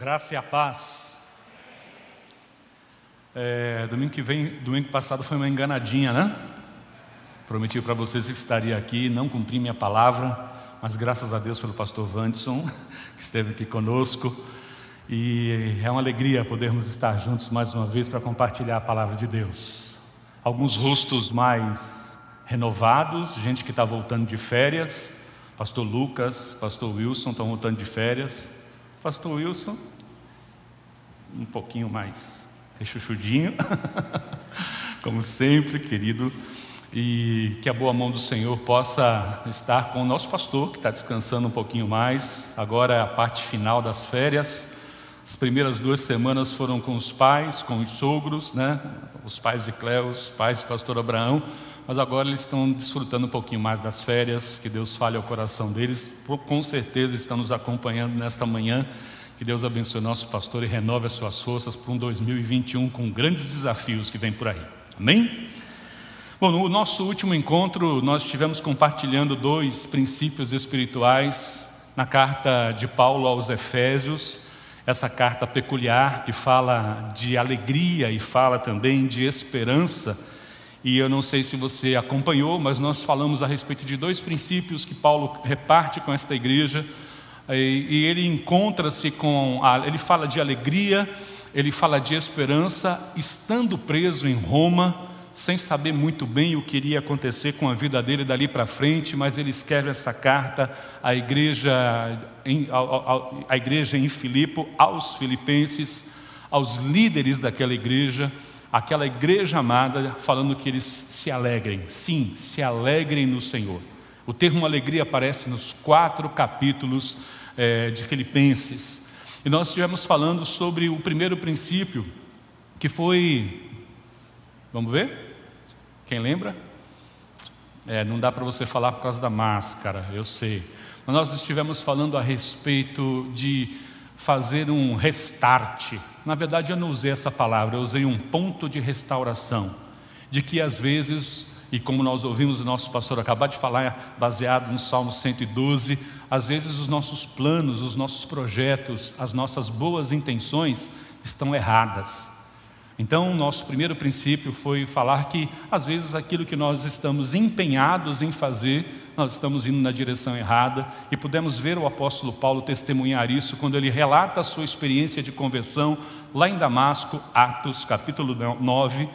Graça e a paz. É, domingo que vem, domingo passado foi uma enganadinha, né? Prometi para vocês que estaria aqui, não cumpri minha palavra, mas graças a Deus pelo pastor Vandson, que esteve aqui conosco. E é uma alegria podermos estar juntos mais uma vez para compartilhar a palavra de Deus. Alguns rostos mais renovados, gente que está voltando de férias. Pastor Lucas, Pastor Wilson estão voltando de férias. Pastor Wilson, um pouquinho mais rechuchudinho, como sempre, querido, e que a boa mão do Senhor possa estar com o nosso pastor, que está descansando um pouquinho mais, agora é a parte final das férias. As primeiras duas semanas foram com os pais, com os sogros, né? os pais de Cléo, os pais do pastor Abraão, mas agora eles estão desfrutando um pouquinho mais das férias, que Deus fale ao coração deles, com certeza estão nos acompanhando nesta manhã, que Deus abençoe nosso pastor e renove as suas forças para um 2021 com grandes desafios que vem por aí, amém? Bom, no nosso último encontro, nós estivemos compartilhando dois princípios espirituais na carta de Paulo aos Efésios, essa carta peculiar que fala de alegria e fala também de esperança, e eu não sei se você acompanhou, mas nós falamos a respeito de dois princípios que Paulo reparte com esta igreja. E ele encontra-se com, a, ele fala de alegria, ele fala de esperança, estando preso em Roma, sem saber muito bem o que iria acontecer com a vida dele dali para frente, mas ele escreve essa carta à igreja em, à, igreja em Filipe, aos filipenses, aos líderes daquela igreja, aquela igreja amada, falando que eles se alegrem. Sim, se alegrem no Senhor. O termo alegria aparece nos quatro capítulos é, de Filipenses. E nós estivemos falando sobre o primeiro princípio, que foi. Vamos ver? Quem lembra? É, não dá para você falar por causa da máscara, eu sei. Mas nós estivemos falando a respeito de fazer um restart. Na verdade, eu não usei essa palavra, eu usei um ponto de restauração. De que às vezes, e como nós ouvimos o nosso pastor acabar de falar, baseado no Salmo 112, às vezes os nossos planos, os nossos projetos, as nossas boas intenções estão erradas. Então, nosso primeiro princípio foi falar que, às vezes, aquilo que nós estamos empenhados em fazer, nós estamos indo na direção errada, e pudemos ver o apóstolo Paulo testemunhar isso quando ele relata a sua experiência de conversão lá em Damasco, Atos, capítulo 9,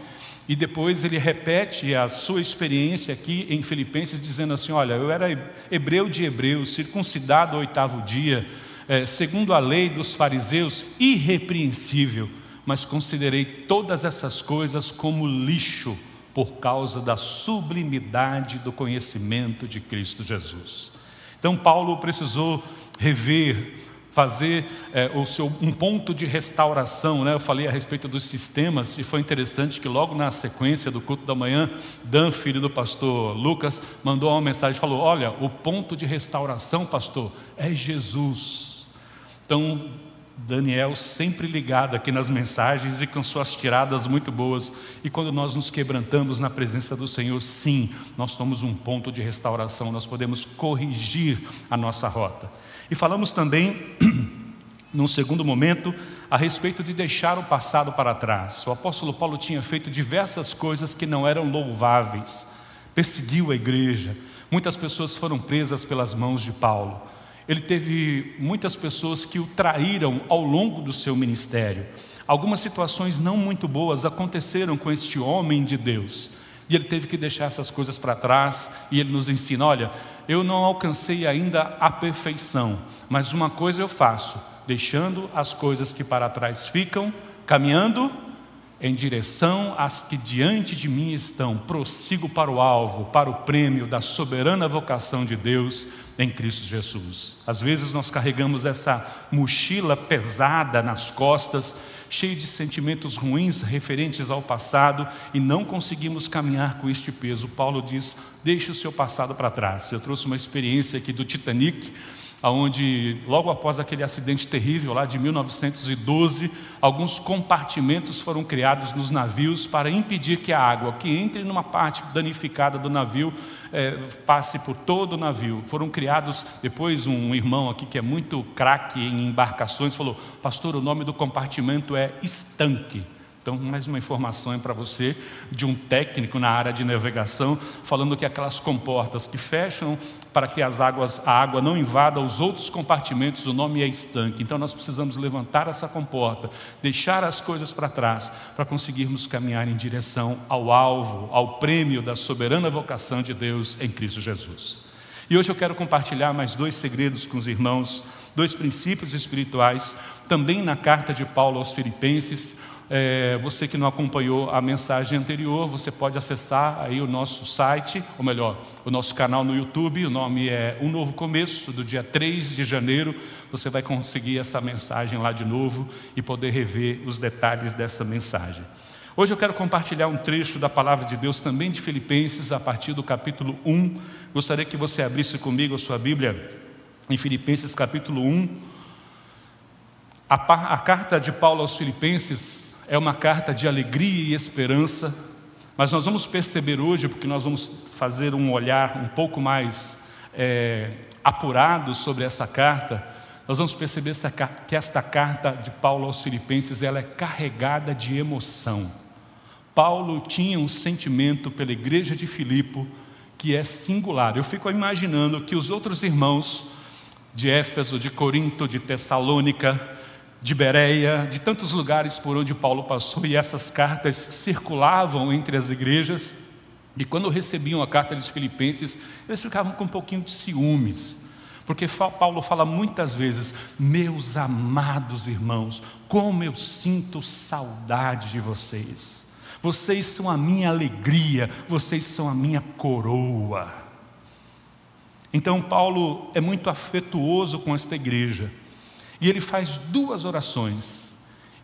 e depois ele repete a sua experiência aqui em Filipenses, dizendo assim: Olha, eu era hebreu de hebreus, circuncidado ao oitavo dia, é, segundo a lei dos fariseus, irrepreensível mas considerei todas essas coisas como lixo por causa da sublimidade do conhecimento de Cristo Jesus. Então, Paulo precisou rever, fazer é, o seu, um ponto de restauração. Né? Eu falei a respeito dos sistemas, e foi interessante que logo na sequência do culto da manhã, Dan, filho do pastor Lucas, mandou uma mensagem falou: Olha, o ponto de restauração, pastor, é Jesus. Então, Daniel sempre ligado aqui nas mensagens e com suas tiradas muito boas. E quando nós nos quebrantamos na presença do Senhor, sim, nós somos um ponto de restauração, nós podemos corrigir a nossa rota. E falamos também, num segundo momento, a respeito de deixar o passado para trás. O apóstolo Paulo tinha feito diversas coisas que não eram louváveis, perseguiu a igreja, muitas pessoas foram presas pelas mãos de Paulo. Ele teve muitas pessoas que o traíram ao longo do seu ministério. Algumas situações não muito boas aconteceram com este homem de Deus. E ele teve que deixar essas coisas para trás, e ele nos ensina: olha, eu não alcancei ainda a perfeição, mas uma coisa eu faço, deixando as coisas que para trás ficam, caminhando em direção às que diante de mim estão, prossigo para o alvo, para o prêmio da soberana vocação de Deus em Cristo Jesus. Às vezes nós carregamos essa mochila pesada nas costas, cheia de sentimentos ruins referentes ao passado e não conseguimos caminhar com este peso. Paulo diz: deixe o seu passado para trás. Eu trouxe uma experiência aqui do Titanic onde logo após aquele acidente terrível lá de 1912, alguns compartimentos foram criados nos navios para impedir que a água que entre numa parte danificada do navio é, passe por todo o navio. Foram criados, depois um irmão aqui que é muito craque em embarcações falou, pastor, o nome do compartimento é estanque. Então, mais uma informação para você de um técnico na área de navegação, falando que aquelas comportas que fecham para que as águas, a água não invada os outros compartimentos, o nome é estanque. Então, nós precisamos levantar essa comporta, deixar as coisas para trás, para conseguirmos caminhar em direção ao alvo, ao prêmio da soberana vocação de Deus em Cristo Jesus. E hoje eu quero compartilhar mais dois segredos com os irmãos, dois princípios espirituais, também na carta de Paulo aos Filipenses é, você que não acompanhou a mensagem anterior, você pode acessar aí o nosso site, ou melhor, o nosso canal no YouTube, o nome é Um Novo Começo, do dia 3 de janeiro, você vai conseguir essa mensagem lá de novo e poder rever os detalhes dessa mensagem. Hoje eu quero compartilhar um trecho da palavra de Deus também de Filipenses, a partir do capítulo 1. Gostaria que você abrisse comigo a sua Bíblia em Filipenses capítulo 1. A, a carta de Paulo aos Filipenses é uma carta de alegria e esperança, mas nós vamos perceber hoje, porque nós vamos fazer um olhar um pouco mais é, apurado sobre essa carta, nós vamos perceber que esta carta de Paulo aos Filipenses ela é carregada de emoção. Paulo tinha um sentimento pela igreja de Filipe que é singular. Eu fico imaginando que os outros irmãos de Éfeso, de Corinto, de Tessalônica, de Bereia, de tantos lugares por onde Paulo passou, e essas cartas circulavam entre as igrejas. E quando recebiam a carta dos Filipenses, eles ficavam com um pouquinho de ciúmes, porque Paulo fala muitas vezes: Meus amados irmãos, como eu sinto saudade de vocês. Vocês são a minha alegria, vocês são a minha coroa. Então, Paulo é muito afetuoso com esta igreja. E ele faz duas orações.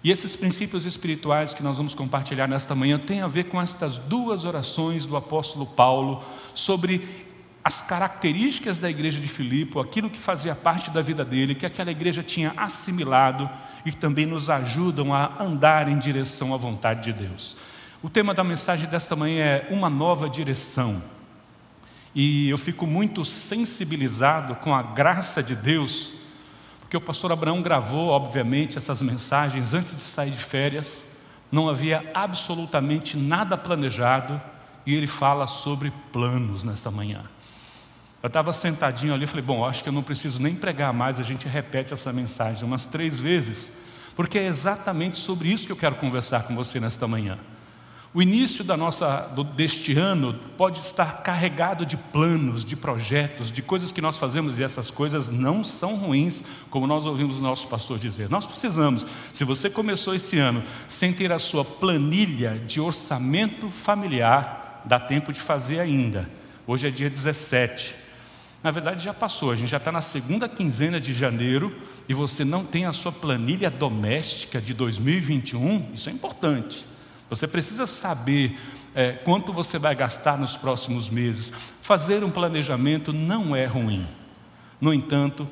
E esses princípios espirituais que nós vamos compartilhar nesta manhã têm a ver com estas duas orações do apóstolo Paulo sobre as características da igreja de Filipe, aquilo que fazia parte da vida dele, que aquela igreja tinha assimilado e também nos ajudam a andar em direção à vontade de Deus. O tema da mensagem desta manhã é uma nova direção. E eu fico muito sensibilizado com a graça de Deus porque o pastor Abraão gravou, obviamente, essas mensagens antes de sair de férias, não havia absolutamente nada planejado e ele fala sobre planos nessa manhã. Eu estava sentadinho ali falei: Bom, acho que eu não preciso nem pregar mais, a gente repete essa mensagem umas três vezes, porque é exatamente sobre isso que eu quero conversar com você nesta manhã. O início da nossa, deste ano pode estar carregado de planos, de projetos, de coisas que nós fazemos e essas coisas não são ruins, como nós ouvimos o nosso pastor dizer. Nós precisamos, se você começou esse ano sem ter a sua planilha de orçamento familiar, dá tempo de fazer ainda. Hoje é dia 17. Na verdade já passou, a gente já está na segunda quinzena de janeiro e você não tem a sua planilha doméstica de 2021, isso é importante. Você precisa saber é, quanto você vai gastar nos próximos meses. Fazer um planejamento não é ruim. No entanto,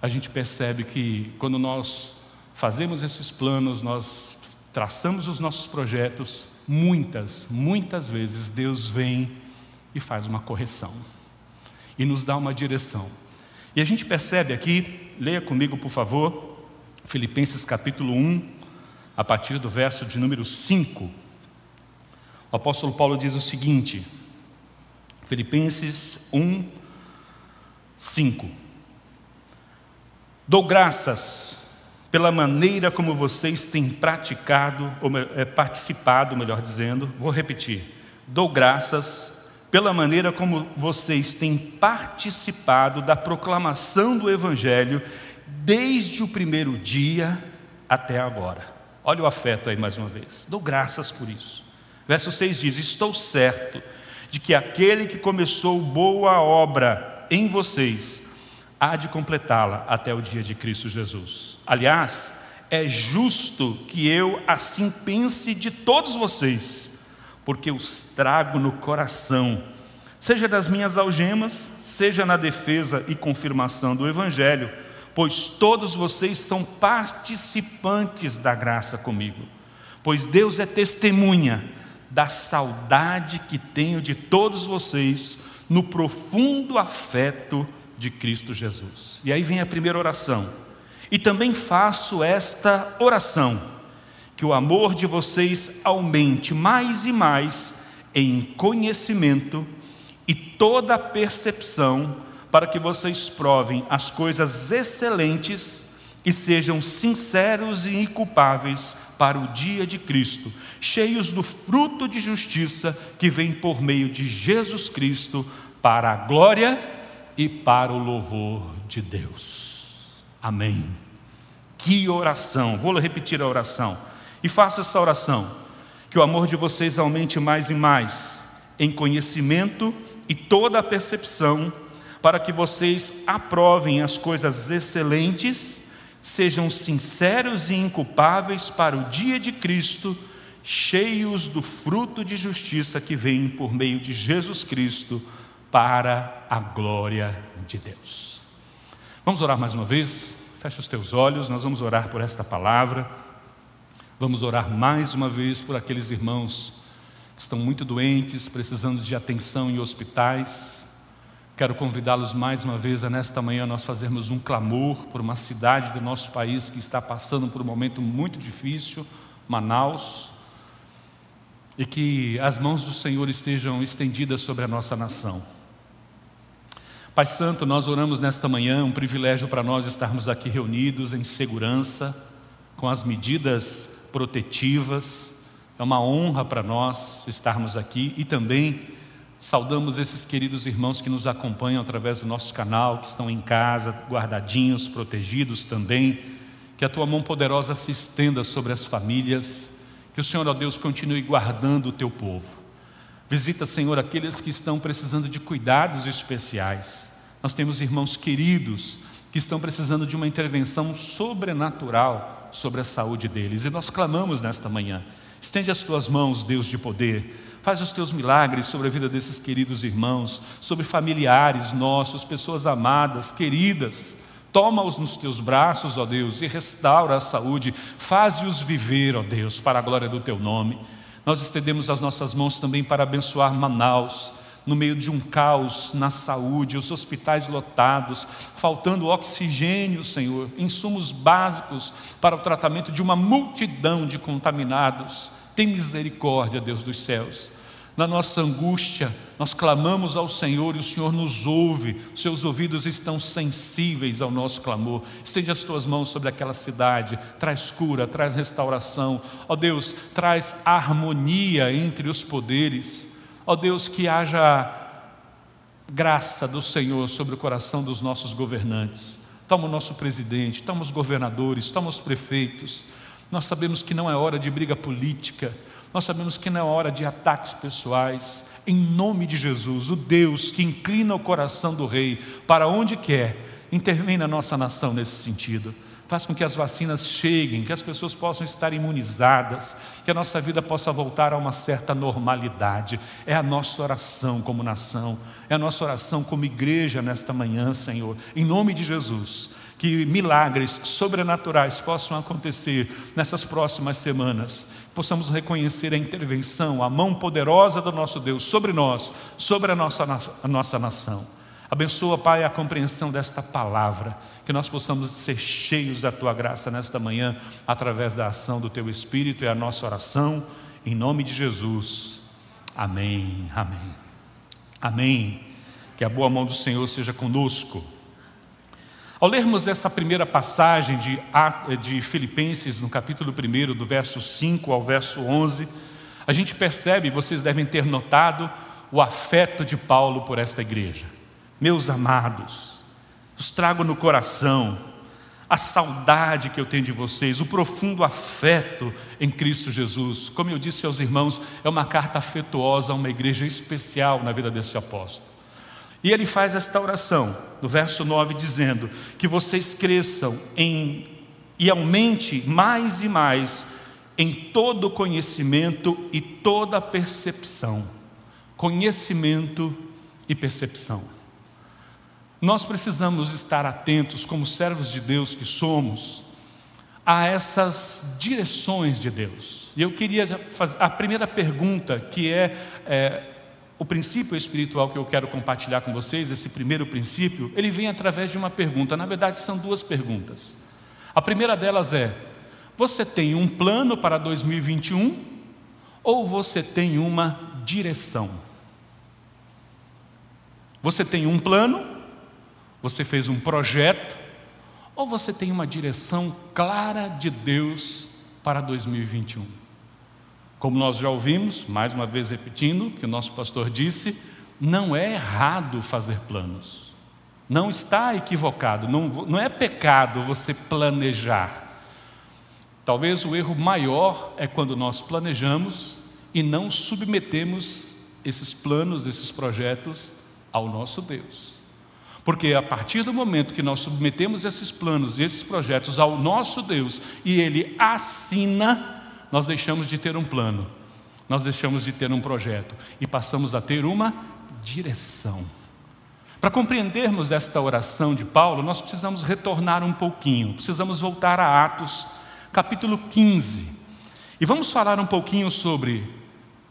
a gente percebe que quando nós fazemos esses planos, nós traçamos os nossos projetos, muitas, muitas vezes Deus vem e faz uma correção e nos dá uma direção. E a gente percebe aqui, leia comigo por favor, Filipenses capítulo 1, a partir do verso de número 5. O apóstolo Paulo diz o seguinte, Filipenses 1, 5. Dou graças pela maneira como vocês têm praticado, ou é, participado, melhor dizendo, vou repetir. Dou graças pela maneira como vocês têm participado da proclamação do Evangelho desde o primeiro dia até agora. Olha o afeto aí mais uma vez. Dou graças por isso. Verso 6 diz: Estou certo de que aquele que começou boa obra em vocês há de completá-la até o dia de Cristo Jesus. Aliás, é justo que eu assim pense de todos vocês, porque os trago no coração, seja das minhas algemas, seja na defesa e confirmação do Evangelho, pois todos vocês são participantes da graça comigo. Pois Deus é testemunha da saudade que tenho de todos vocês no profundo afeto de Cristo Jesus. E aí vem a primeira oração. E também faço esta oração: que o amor de vocês aumente mais e mais em conhecimento e toda percepção, para que vocês provem as coisas excelentes e sejam sinceros e inculpáveis para o dia de Cristo, cheios do fruto de justiça que vem por meio de Jesus Cristo, para a glória e para o louvor de Deus. Amém. Que oração! Vou repetir a oração. E faça essa oração. Que o amor de vocês aumente mais e mais em conhecimento e toda a percepção, para que vocês aprovem as coisas excelentes, sejam sinceros e inculpáveis para o dia de Cristo, cheios do fruto de justiça que vem por meio de Jesus Cristo, para a glória de Deus. Vamos orar mais uma vez? Feche os teus olhos, nós vamos orar por esta palavra. Vamos orar mais uma vez por aqueles irmãos que estão muito doentes, precisando de atenção em hospitais. Quero convidá-los mais uma vez a nesta manhã nós fazermos um clamor por uma cidade do nosso país que está passando por um momento muito difícil, Manaus, e que as mãos do Senhor estejam estendidas sobre a nossa nação. Pai Santo, nós oramos nesta manhã, um privilégio para nós estarmos aqui reunidos em segurança, com as medidas protetivas. É uma honra para nós estarmos aqui e também saudamos esses queridos irmãos que nos acompanham através do nosso canal, que estão em casa, guardadinhos, protegidos também. Que a tua mão poderosa se estenda sobre as famílias, que o Senhor, ó Deus, continue guardando o teu povo. Visita, Senhor, aqueles que estão precisando de cuidados especiais. Nós temos irmãos queridos que estão precisando de uma intervenção sobrenatural sobre a saúde deles. E nós clamamos nesta manhã: estende as tuas mãos, Deus de poder, faz os teus milagres sobre a vida desses queridos irmãos, sobre familiares nossos, pessoas amadas, queridas. Toma-os nos teus braços, ó Deus, e restaura a saúde, faze-os viver, ó Deus, para a glória do teu nome. Nós estendemos as nossas mãos também para abençoar Manaus, no meio de um caos na saúde, os hospitais lotados, faltando oxigênio, Senhor, insumos básicos para o tratamento de uma multidão de contaminados. Tem misericórdia, Deus dos céus. Na nossa angústia, nós clamamos ao Senhor e o Senhor nos ouve, seus ouvidos estão sensíveis ao nosso clamor. Estende as tuas mãos sobre aquela cidade, traz cura, traz restauração. Ó Deus, traz harmonia entre os poderes. Ó Deus, que haja graça do Senhor sobre o coração dos nossos governantes. Toma o nosso presidente, toma os governadores, toma os prefeitos. Nós sabemos que não é hora de briga política, nós sabemos que não é hora de ataques pessoais. Em nome de Jesus, o Deus que inclina o coração do rei para onde quer, intervém na nossa nação nesse sentido faz com que as vacinas cheguem, que as pessoas possam estar imunizadas, que a nossa vida possa voltar a uma certa normalidade. É a nossa oração como nação, é a nossa oração como igreja nesta manhã, Senhor, em nome de Jesus. Que milagres sobrenaturais possam acontecer nessas próximas semanas, possamos reconhecer a intervenção, a mão poderosa do nosso Deus sobre nós, sobre a nossa, a nossa nação. Abençoa, Pai, a compreensão desta palavra, que nós possamos ser cheios da tua graça nesta manhã, através da ação do teu Espírito, é a nossa oração, em nome de Jesus. Amém, amém. Amém. Que a boa mão do Senhor seja conosco. Ao lermos essa primeira passagem de, Filipenses, no capítulo 1, do verso 5 ao verso 11, a gente percebe, vocês devem ter notado, o afeto de Paulo por esta igreja. Meus amados, os trago no coração a saudade que eu tenho de vocês, o profundo afeto em Cristo Jesus. Como eu disse aos irmãos, é uma carta afetuosa a uma igreja especial na vida desse apóstolo. E ele faz esta oração, no verso 9, dizendo: Que vocês cresçam em, e aumente mais e mais em todo conhecimento e toda percepção. Conhecimento e percepção. Nós precisamos estar atentos, como servos de Deus que somos, a essas direções de Deus. E eu queria fazer a primeira pergunta, que é, é o princípio espiritual que eu quero compartilhar com vocês, esse primeiro princípio, ele vem através de uma pergunta. Na verdade, são duas perguntas. A primeira delas é: você tem um plano para 2021 ou você tem uma direção? Você tem um plano, você fez um projeto, ou você tem uma direção clara de Deus para 2021? Como nós já ouvimos, mais uma vez repetindo, que o nosso pastor disse, não é errado fazer planos. Não está equivocado, não, não é pecado você planejar. Talvez o erro maior é quando nós planejamos e não submetemos esses planos, esses projetos ao nosso Deus. Porque a partir do momento que nós submetemos esses planos, esses projetos ao nosso Deus e Ele assina, nós deixamos de ter um plano, nós deixamos de ter um projeto e passamos a ter uma direção. Para compreendermos esta oração de Paulo, nós precisamos retornar um pouquinho, precisamos voltar a Atos, capítulo 15. E vamos falar um pouquinho sobre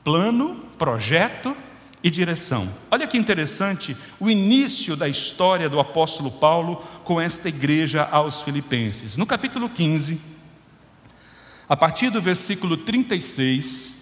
plano, projeto e direção. Olha que interessante o início da história do apóstolo Paulo com esta igreja aos Filipenses. No capítulo 15, a partir do versículo 36,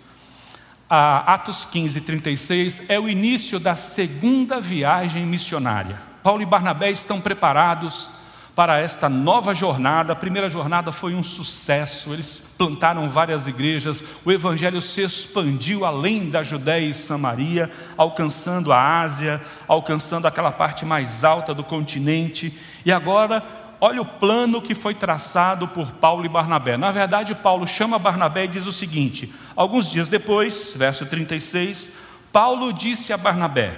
a Atos 15, 36 é o início da segunda viagem missionária. Paulo e Barnabé estão preparados para esta nova jornada. A primeira jornada foi um sucesso, eles plantaram várias igrejas, o evangelho se expandiu além da Judéia e Samaria, alcançando a Ásia, alcançando aquela parte mais alta do continente, e agora olha o plano que foi traçado por Paulo e Barnabé. Na verdade, Paulo chama Barnabé e diz o seguinte: alguns dias depois, verso 36, Paulo disse a Barnabé: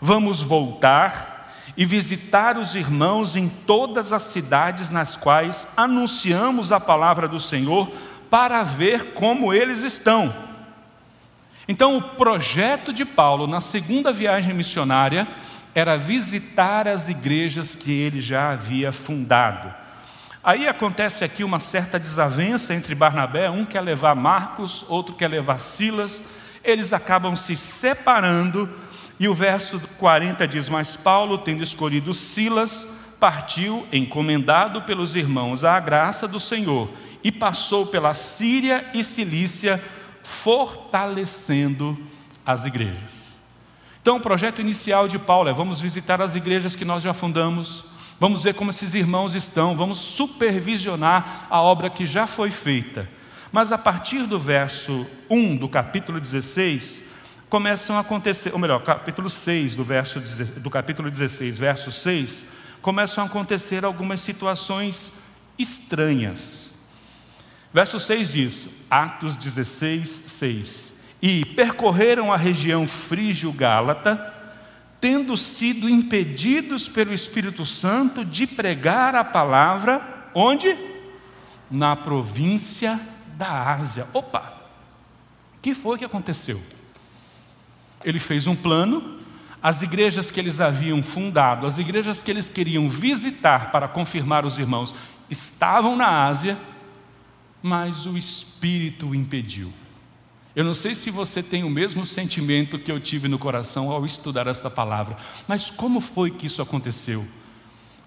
Vamos voltar e visitar os irmãos em todas as cidades nas quais anunciamos a palavra do Senhor, para ver como eles estão. Então, o projeto de Paulo na segunda viagem missionária era visitar as igrejas que ele já havia fundado. Aí acontece aqui uma certa desavença entre Barnabé, um quer levar Marcos, outro quer levar Silas, eles acabam se separando, e o verso 40 diz: Mas Paulo, tendo escolhido Silas, partiu, encomendado pelos irmãos à graça do Senhor, e passou pela Síria e Cilícia, fortalecendo as igrejas. Então, o projeto inicial de Paulo é: vamos visitar as igrejas que nós já fundamos, vamos ver como esses irmãos estão, vamos supervisionar a obra que já foi feita. Mas a partir do verso 1 do capítulo 16, começam a acontecer, ou melhor, capítulo 6 do, verso, do capítulo 16, verso 6, começam a acontecer algumas situações estranhas. Verso 6 diz, Atos 16, 6 e percorreram a região frígio-gálata, tendo sido impedidos pelo Espírito Santo de pregar a palavra, onde? Na província da Ásia. Opa! O que foi que aconteceu? Ele fez um plano, as igrejas que eles haviam fundado, as igrejas que eles queriam visitar para confirmar os irmãos, estavam na Ásia, mas o Espírito o impediu. Eu não sei se você tem o mesmo sentimento que eu tive no coração ao estudar esta palavra, mas como foi que isso aconteceu?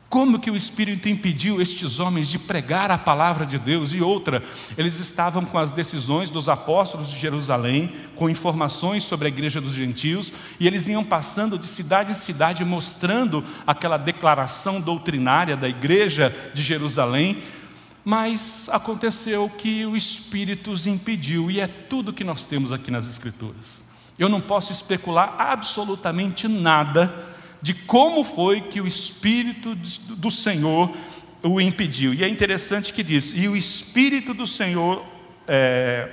Como que o Espírito impediu estes homens de pregar a palavra de Deus? E outra, eles estavam com as decisões dos apóstolos de Jerusalém, com informações sobre a igreja dos gentios, e eles iam passando de cidade em cidade mostrando aquela declaração doutrinária da igreja de Jerusalém, mas aconteceu que o Espírito os impediu, e é tudo que nós temos aqui nas Escrituras. Eu não posso especular absolutamente nada de como foi que o Espírito do Senhor o impediu. E é interessante que diz: e o Espírito do Senhor, é,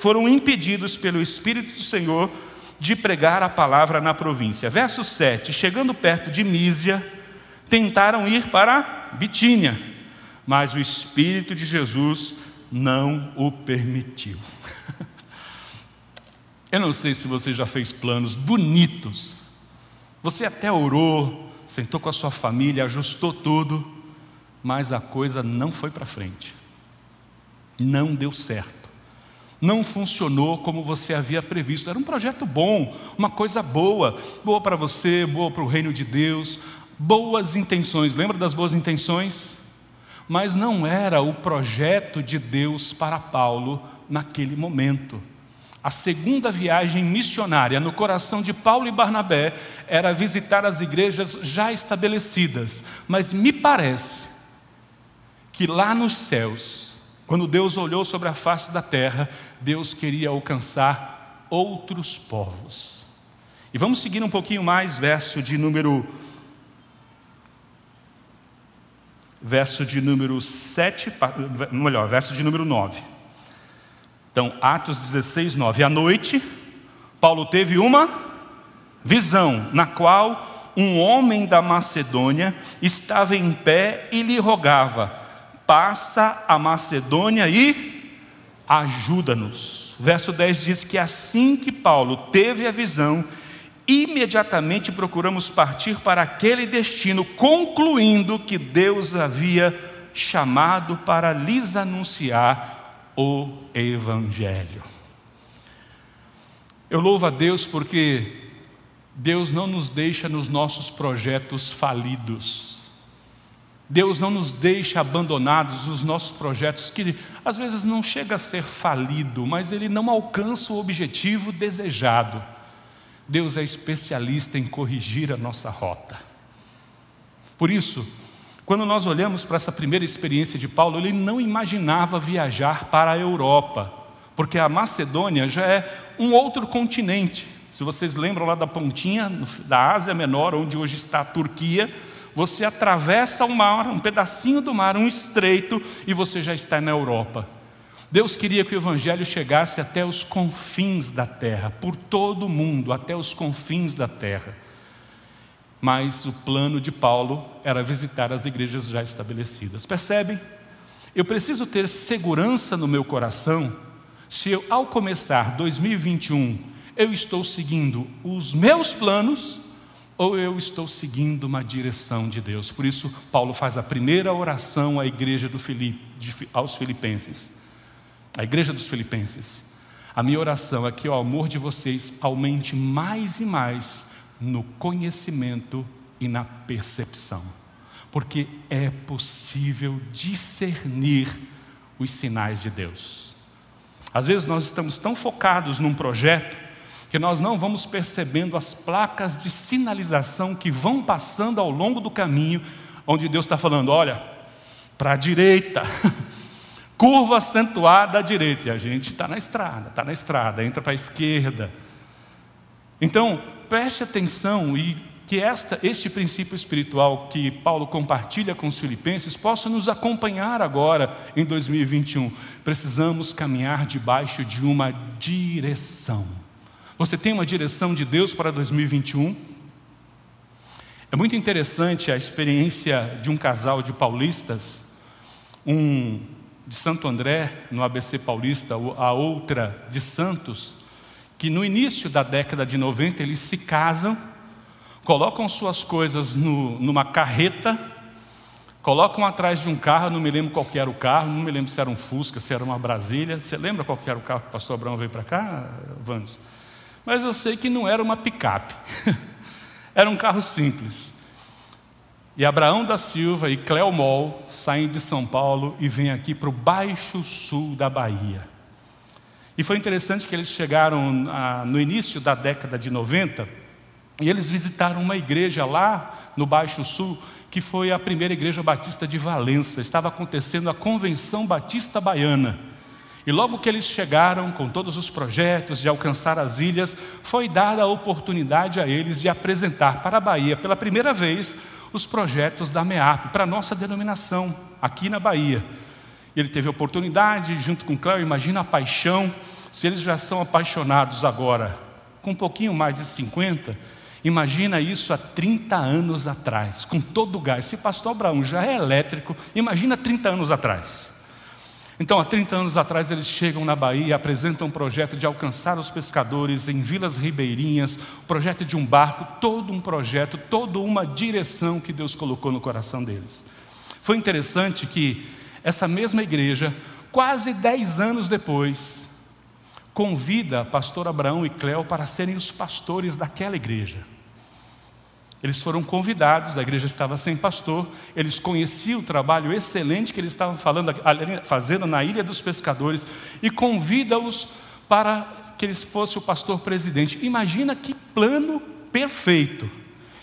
foram impedidos pelo Espírito do Senhor de pregar a palavra na província. Verso 7: chegando perto de Mísia, tentaram ir para Bitínia mas o Espírito de Jesus não o permitiu. Eu não sei se você já fez planos bonitos. Você até orou, sentou com a sua família, ajustou tudo, mas a coisa não foi para frente. Não deu certo. Não funcionou como você havia previsto. Era um projeto bom, uma coisa boa, boa para você, boa para o reino de Deus, boas intenções. Lembra das boas intenções? Mas não era o projeto de Deus para Paulo naquele momento. A segunda viagem missionária no coração de Paulo e Barnabé era visitar as igrejas já estabelecidas, mas me parece que lá nos céus, quando Deus olhou sobre a face da terra, Deus queria alcançar outros povos. E vamos seguir um pouquinho mais, verso de número verso de número 7, melhor, verso de número 9. Então, Atos 16, 9. À noite, Paulo teve uma visão, na qual um homem da Macedônia estava em pé e lhe rogava: passa a Macedônia e ajuda-nos. Verso 10 diz que assim que Paulo teve a visão, imediatamente procuramos partir para aquele destino, concluindo que Deus havia chamado para lhes anunciar o Evangelho. Eu louvo a Deus porque Deus não nos deixa nos nossos projetos falidos. Deus não nos deixa abandonados nos nossos projetos, que às vezes não chega a ser falido, mas ele não alcança o objetivo desejado. Deus é especialista em corrigir a nossa rota. Por isso, quando nós olhamos para essa primeira experiência de Paulo, ele não imaginava viajar para a Europa, porque a Macedônia já é um outro continente. Se vocês lembram lá da pontinha da Ásia Menor, onde hoje está a Turquia, você atravessa o mar, um pedacinho do mar, um estreito, e você já está na Europa. Deus queria que o Evangelho chegasse até os confins da terra, por todo o mundo, até os confins da terra mas o plano de Paulo era visitar as igrejas já estabelecidas. Percebem? Eu preciso ter segurança no meu coração se eu, ao começar 2021, eu estou seguindo os meus planos ou eu estou seguindo uma direção de Deus. Por isso, Paulo faz a primeira oração à igreja Filipe, de, aos filipenses. A igreja dos filipenses. A minha oração é que o amor de vocês aumente mais e mais no conhecimento e na percepção, porque é possível discernir os sinais de Deus. Às vezes nós estamos tão focados num projeto que nós não vamos percebendo as placas de sinalização que vão passando ao longo do caminho, onde Deus está falando: olha, para a direita, curva acentuada à direita, e a gente está na estrada, está na estrada, entra para a esquerda. Então, preste atenção e que esta, este princípio espiritual que Paulo compartilha com os filipenses possa nos acompanhar agora em 2021. Precisamos caminhar debaixo de uma direção. Você tem uma direção de Deus para 2021? É muito interessante a experiência de um casal de paulistas, um de Santo André, no ABC Paulista, a outra de Santos, que no início da década de 90 eles se casam, colocam suas coisas no, numa carreta, colocam atrás de um carro, não me lembro qual era o carro, não me lembro se era um Fusca, se era uma Brasília. Você lembra qual era o carro que o pastor Abraão veio para cá, Vandes? Mas eu sei que não era uma picape, era um carro simples. E Abraão da Silva e Cléo Mol saem de São Paulo e vêm aqui para o Baixo Sul da Bahia. E foi interessante que eles chegaram no início da década de 90 e eles visitaram uma igreja lá no Baixo Sul, que foi a primeira igreja batista de Valença. Estava acontecendo a Convenção Batista Baiana. E logo que eles chegaram com todos os projetos de alcançar as ilhas, foi dada a oportunidade a eles de apresentar para a Bahia, pela primeira vez, os projetos da MEAP, para a nossa denominação, aqui na Bahia. Ele teve a oportunidade, junto com Cléo, imagina a paixão, se eles já são apaixonados agora, com um pouquinho mais de 50, imagina isso há 30 anos atrás, com todo o gás. Se pastor Abraão já é elétrico, imagina 30 anos atrás. Então, há 30 anos atrás, eles chegam na Bahia e apresentam um projeto de alcançar os pescadores em vilas ribeirinhas, projeto de um barco, todo um projeto, toda uma direção que Deus colocou no coração deles. Foi interessante que essa mesma igreja, quase 10 anos depois, convida pastor Abraão e Cléo para serem os pastores daquela igreja. Eles foram convidados, a igreja estava sem pastor, eles conheciam o trabalho excelente que eles estavam falando, fazendo na Ilha dos Pescadores e convida-os para que eles fossem o pastor presidente. Imagina que plano perfeito!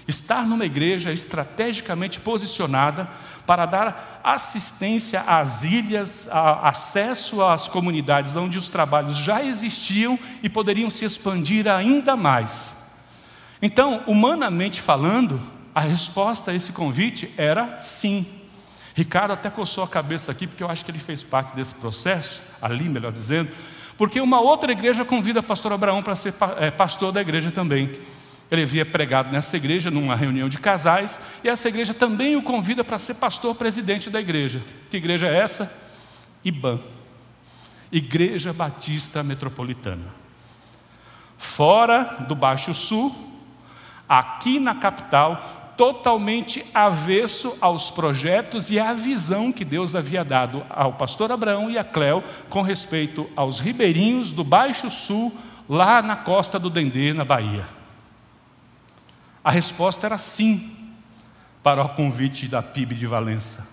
Estar numa igreja estrategicamente posicionada para dar assistência às ilhas, acesso às comunidades onde os trabalhos já existiam e poderiam se expandir ainda mais. Então, humanamente falando, a resposta a esse convite era sim. Ricardo até coçou a cabeça aqui, porque eu acho que ele fez parte desse processo, ali, melhor dizendo, porque uma outra igreja convida o pastor Abraão para ser é, pastor da igreja também. Ele havia pregado nessa igreja, numa reunião de casais, e essa igreja também o convida para ser pastor presidente da igreja. Que igreja é essa? IBAN Igreja Batista Metropolitana. Fora do Baixo Sul, aqui na capital, totalmente avesso aos projetos e à visão que Deus havia dado ao pastor Abraão e a Cléo com respeito aos ribeirinhos do Baixo Sul, lá na costa do Dendê, na Bahia. A resposta era sim para o convite da PIB de Valença.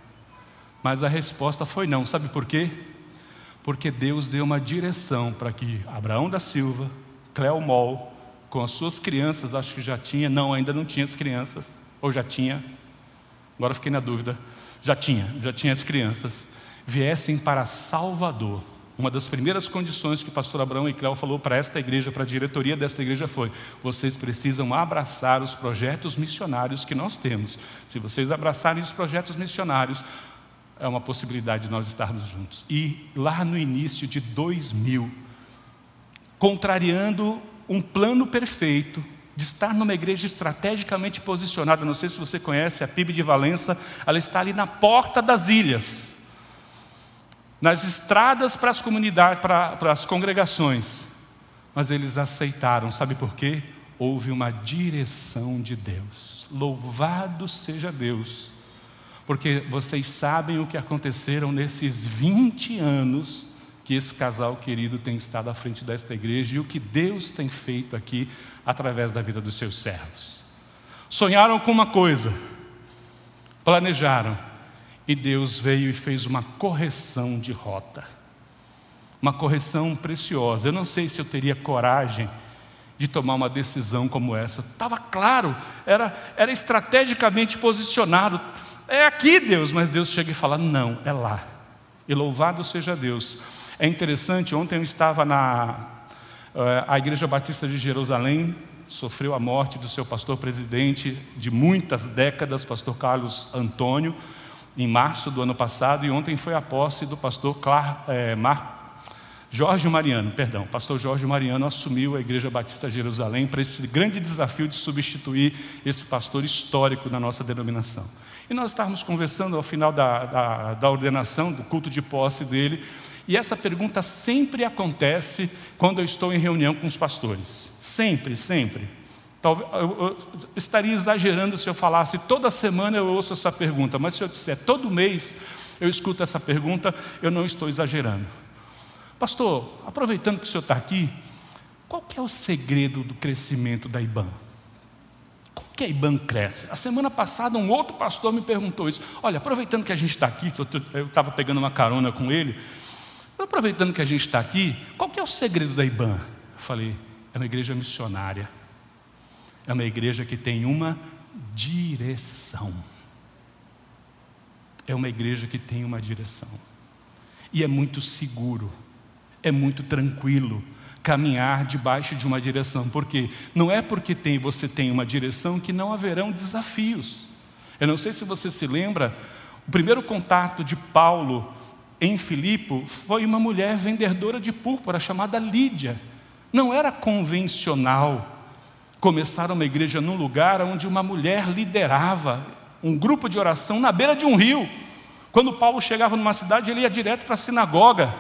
Mas a resposta foi não. Sabe por quê? Porque Deus deu uma direção para que Abraão da Silva, Cléo Moll, com as suas crianças, acho que já tinha, não, ainda não tinha as crianças, ou já tinha, agora fiquei na dúvida, já tinha, já tinha as crianças, viessem para Salvador. Uma das primeiras condições que o pastor Abraão e Cléo falou para esta igreja, para a diretoria desta igreja foi: vocês precisam abraçar os projetos missionários que nós temos. Se vocês abraçarem os projetos missionários, é uma possibilidade de nós estarmos juntos. E lá no início de 2000, contrariando um plano perfeito de estar numa igreja estrategicamente posicionada. Não sei se você conhece a PIB de Valença, ela está ali na porta das ilhas, nas estradas para as comunidades, para, para as congregações. Mas eles aceitaram, sabe por quê? Houve uma direção de Deus. Louvado seja Deus, porque vocês sabem o que aconteceram nesses 20 anos que esse casal querido tem estado à frente desta igreja e o que Deus tem feito aqui através da vida dos seus servos. Sonharam com uma coisa, planejaram, e Deus veio e fez uma correção de rota. Uma correção preciosa. Eu não sei se eu teria coragem de tomar uma decisão como essa. Estava claro, era, era estrategicamente posicionado. É aqui, Deus, mas Deus chega e fala: não, é lá. E louvado seja Deus. É interessante, ontem eu estava na uh, a Igreja Batista de Jerusalém, sofreu a morte do seu pastor presidente de muitas décadas, pastor Carlos Antônio, em março do ano passado, e ontem foi a posse do pastor Clar, é, Mar, Jorge Mariano, perdão, pastor Jorge Mariano assumiu a Igreja Batista de Jerusalém para esse grande desafio de substituir esse pastor histórico da nossa denominação. E nós estávamos conversando ao final da, da, da ordenação, do culto de posse dele, e essa pergunta sempre acontece quando eu estou em reunião com os pastores. Sempre, sempre. Talvez, eu, estaria exagerando se eu falasse toda semana eu ouço essa pergunta, mas se eu disser todo mês eu escuto essa pergunta, eu não estou exagerando. Pastor, aproveitando que o senhor está aqui, qual é o segredo do crescimento da IBAN? Como que a IBAN cresce? A semana passada um outro pastor me perguntou isso. Olha, aproveitando que a gente está aqui, eu estava pegando uma carona com ele, aproveitando que a gente está aqui, qual que é o segredo da IBAN? Eu falei, é uma igreja missionária. É uma igreja que tem uma direção. É uma igreja que tem uma direção. E é muito seguro, é muito tranquilo caminhar debaixo de uma direção. Porque não é porque tem, você tem uma direção que não haverão desafios. Eu não sei se você se lembra, o primeiro contato de Paulo em Filipe foi uma mulher vendedora de púrpura chamada Lídia. Não era convencional começar uma igreja num lugar onde uma mulher liderava um grupo de oração na beira de um rio. Quando Paulo chegava numa cidade, ele ia direto para a sinagoga.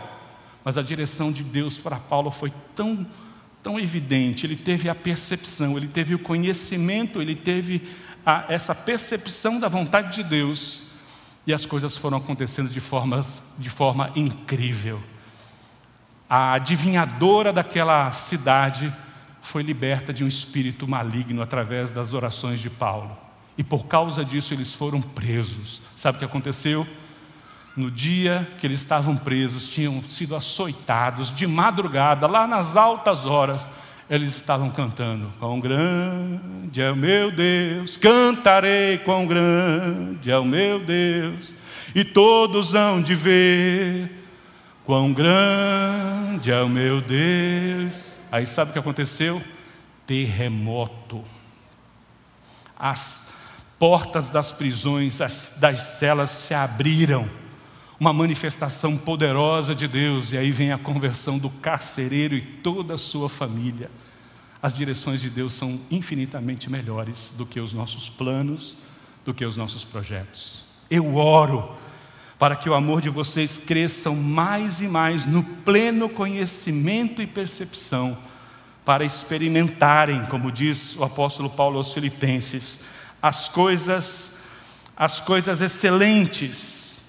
Mas a direção de Deus para Paulo foi tão, tão evidente. Ele teve a percepção, ele teve o conhecimento, ele teve a, essa percepção da vontade de Deus. E as coisas foram acontecendo de, formas, de forma incrível. A adivinhadora daquela cidade foi liberta de um espírito maligno através das orações de Paulo. E por causa disso eles foram presos. Sabe o que aconteceu? No dia que eles estavam presos, tinham sido açoitados de madrugada, lá nas altas horas, eles estavam cantando: Quão grande é o meu Deus, cantarei, quão grande é o meu Deus, e todos hão de ver, quão grande é o meu Deus. Aí sabe o que aconteceu? Terremoto. As portas das prisões, das celas se abriram uma manifestação poderosa de Deus, e aí vem a conversão do carcereiro e toda a sua família. As direções de Deus são infinitamente melhores do que os nossos planos, do que os nossos projetos. Eu oro para que o amor de vocês cresça mais e mais no pleno conhecimento e percepção, para experimentarem, como diz o apóstolo Paulo aos Filipenses, as coisas as coisas excelentes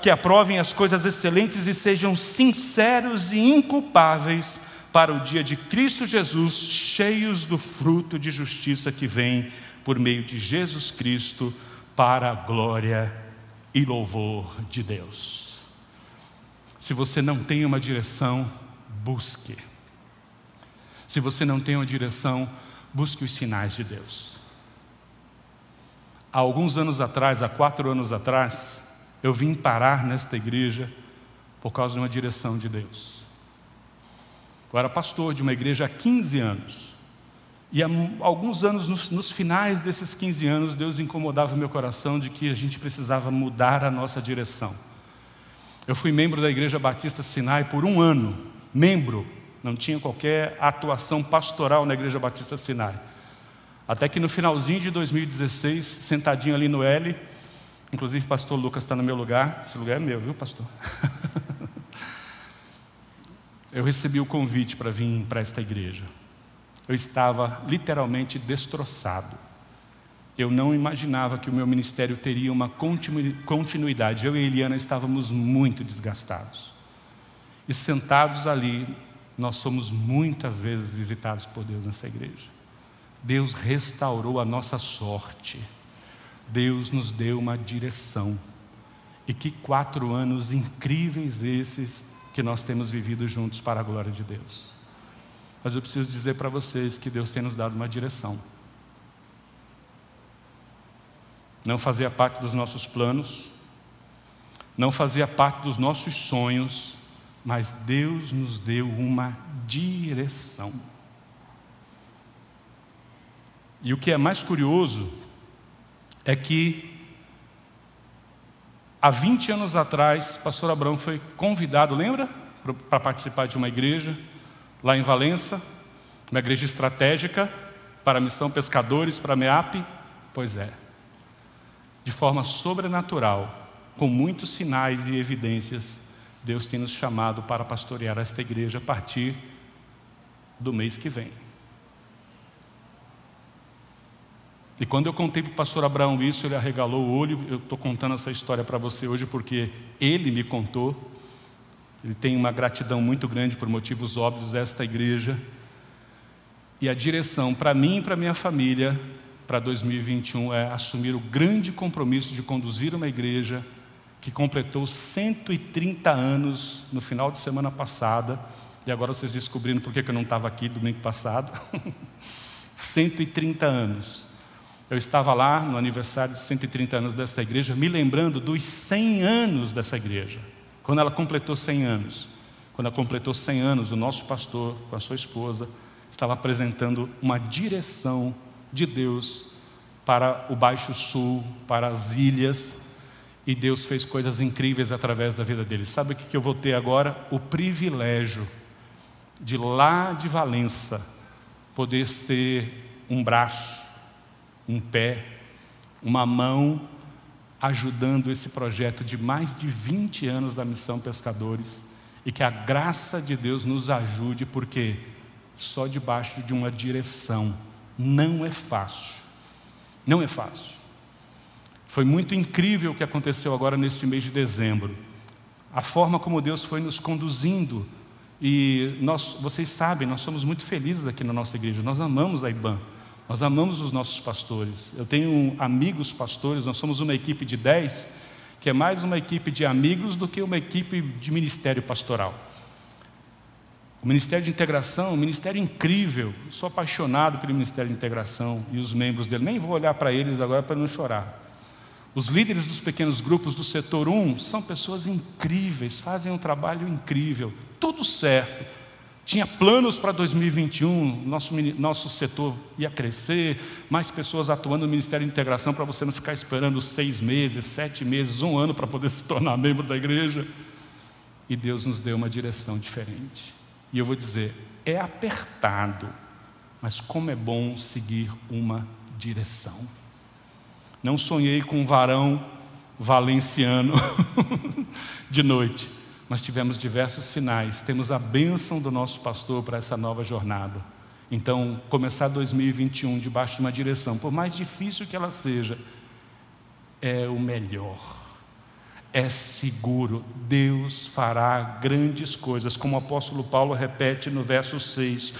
que aprovem as coisas excelentes e sejam sinceros e inculpáveis para o dia de Cristo Jesus, cheios do fruto de justiça que vem por meio de Jesus Cristo, para a glória e louvor de Deus. Se você não tem uma direção, busque. Se você não tem uma direção, busque os sinais de Deus. Há alguns anos atrás, há quatro anos atrás, eu vim parar nesta igreja por causa de uma direção de Deus. Eu era pastor de uma igreja há 15 anos. E há alguns anos, nos, nos finais desses 15 anos, Deus incomodava meu coração de que a gente precisava mudar a nossa direção. Eu fui membro da Igreja Batista Sinai por um ano, membro, não tinha qualquer atuação pastoral na Igreja Batista Sinai. Até que no finalzinho de 2016, sentadinho ali no L, Inclusive, pastor Lucas está no meu lugar. Esse lugar é meu, viu, pastor? eu recebi o convite para vir para esta igreja. Eu estava literalmente destroçado. Eu não imaginava que o meu ministério teria uma continuidade. Eu e Eliana estávamos muito desgastados. E sentados ali, nós somos muitas vezes visitados por Deus nessa igreja. Deus restaurou a nossa sorte. Deus nos deu uma direção. E que quatro anos incríveis esses que nós temos vivido juntos para a glória de Deus. Mas eu preciso dizer para vocês que Deus tem nos dado uma direção. Não fazia parte dos nossos planos, não fazia parte dos nossos sonhos, mas Deus nos deu uma direção. E o que é mais curioso é que há 20 anos atrás, pastor Abraão foi convidado, lembra? Para participar de uma igreja lá em Valença, uma igreja estratégica para a missão Pescadores, para a MEAP. Pois é, de forma sobrenatural, com muitos sinais e evidências, Deus tem nos chamado para pastorear esta igreja a partir do mês que vem. E quando eu contei para o pastor Abraão isso, ele arregalou o olho. Eu estou contando essa história para você hoje porque ele me contou. Ele tem uma gratidão muito grande por motivos óbvios esta igreja. E a direção para mim e para minha família para 2021 é assumir o grande compromisso de conduzir uma igreja que completou 130 anos no final de semana passada. E agora vocês descobrindo por que eu não estava aqui domingo passado. 130 anos. Eu estava lá no aniversário de 130 anos dessa igreja, me lembrando dos 100 anos dessa igreja, quando ela completou 100 anos. Quando ela completou 100 anos, o nosso pastor, com a sua esposa, estava apresentando uma direção de Deus para o Baixo Sul, para as ilhas, e Deus fez coisas incríveis através da vida dele. Sabe o que eu vou ter agora? O privilégio de lá de Valença poder ser um braço um pé, uma mão ajudando esse projeto de mais de 20 anos da Missão Pescadores e que a graça de Deus nos ajude, porque só debaixo de uma direção não é fácil. Não é fácil. Foi muito incrível o que aconteceu agora nesse mês de dezembro. A forma como Deus foi nos conduzindo. E nós, vocês sabem, nós somos muito felizes aqui na nossa igreja. Nós amamos a IBAN. Nós amamos os nossos pastores. Eu tenho amigos pastores, nós somos uma equipe de dez, que é mais uma equipe de amigos do que uma equipe de ministério pastoral. O Ministério de Integração é um ministério incrível. Eu sou apaixonado pelo Ministério de Integração e os membros dele. Nem vou olhar para eles agora para não chorar. Os líderes dos pequenos grupos do setor 1 são pessoas incríveis, fazem um trabalho incrível, tudo certo. Tinha planos para 2021, nosso, nosso setor ia crescer, mais pessoas atuando no Ministério de Integração para você não ficar esperando seis meses, sete meses, um ano para poder se tornar membro da igreja. E Deus nos deu uma direção diferente. E eu vou dizer, é apertado, mas como é bom seguir uma direção. Não sonhei com um varão valenciano de noite nós tivemos diversos sinais, temos a bênção do nosso pastor para essa nova jornada. Então, começar 2021 debaixo de uma direção, por mais difícil que ela seja, é o melhor. É seguro, Deus fará grandes coisas, como o apóstolo Paulo repete no verso 6.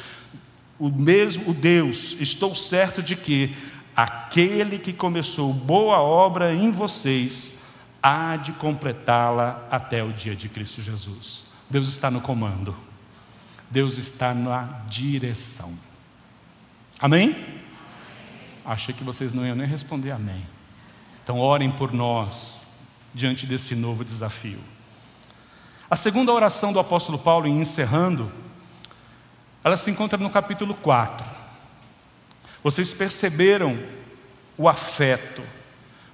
O mesmo o Deus, estou certo de que aquele que começou boa obra em vocês há de completá-la até o dia de Cristo Jesus. Deus está no comando, Deus está na direção. Amém? amém? Achei que vocês não iam nem responder amém. Então, orem por nós diante desse novo desafio. A segunda oração do apóstolo Paulo, em encerrando, ela se encontra no capítulo 4. Vocês perceberam o afeto,